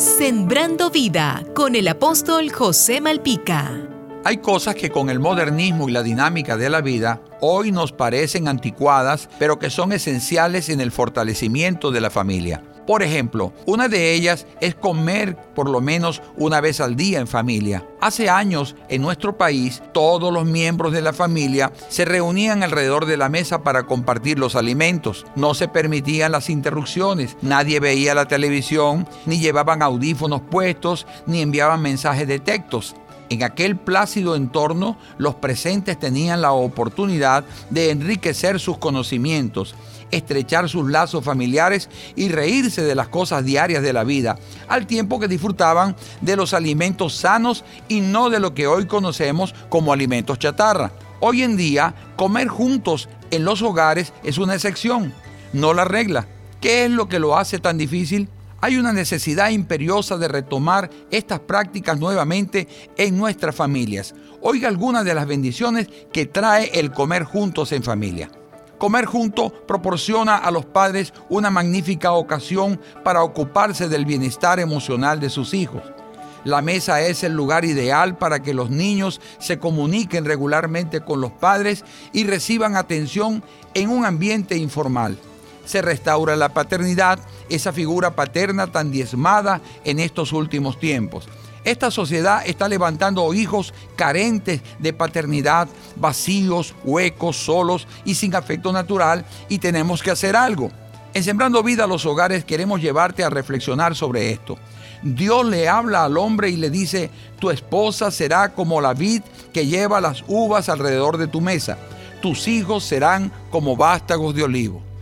Sembrando vida con el apóstol José Malpica. Hay cosas que con el modernismo y la dinámica de la vida hoy nos parecen anticuadas, pero que son esenciales en el fortalecimiento de la familia. Por ejemplo, una de ellas es comer por lo menos una vez al día en familia. Hace años, en nuestro país, todos los miembros de la familia se reunían alrededor de la mesa para compartir los alimentos. No se permitían las interrupciones, nadie veía la televisión, ni llevaban audífonos puestos, ni enviaban mensajes de textos. En aquel plácido entorno, los presentes tenían la oportunidad de enriquecer sus conocimientos, estrechar sus lazos familiares y reírse de las cosas diarias de la vida, al tiempo que disfrutaban de los alimentos sanos y no de lo que hoy conocemos como alimentos chatarra. Hoy en día, comer juntos en los hogares es una excepción, no la regla. ¿Qué es lo que lo hace tan difícil? Hay una necesidad imperiosa de retomar estas prácticas nuevamente en nuestras familias. Oiga algunas de las bendiciones que trae el comer juntos en familia. Comer juntos proporciona a los padres una magnífica ocasión para ocuparse del bienestar emocional de sus hijos. La mesa es el lugar ideal para que los niños se comuniquen regularmente con los padres y reciban atención en un ambiente informal se restaura la paternidad, esa figura paterna tan diezmada en estos últimos tiempos. Esta sociedad está levantando hijos carentes de paternidad, vacíos, huecos, solos y sin afecto natural y tenemos que hacer algo. En Sembrando Vida a los Hogares queremos llevarte a reflexionar sobre esto. Dios le habla al hombre y le dice, tu esposa será como la vid que lleva las uvas alrededor de tu mesa. Tus hijos serán como vástagos de olivo.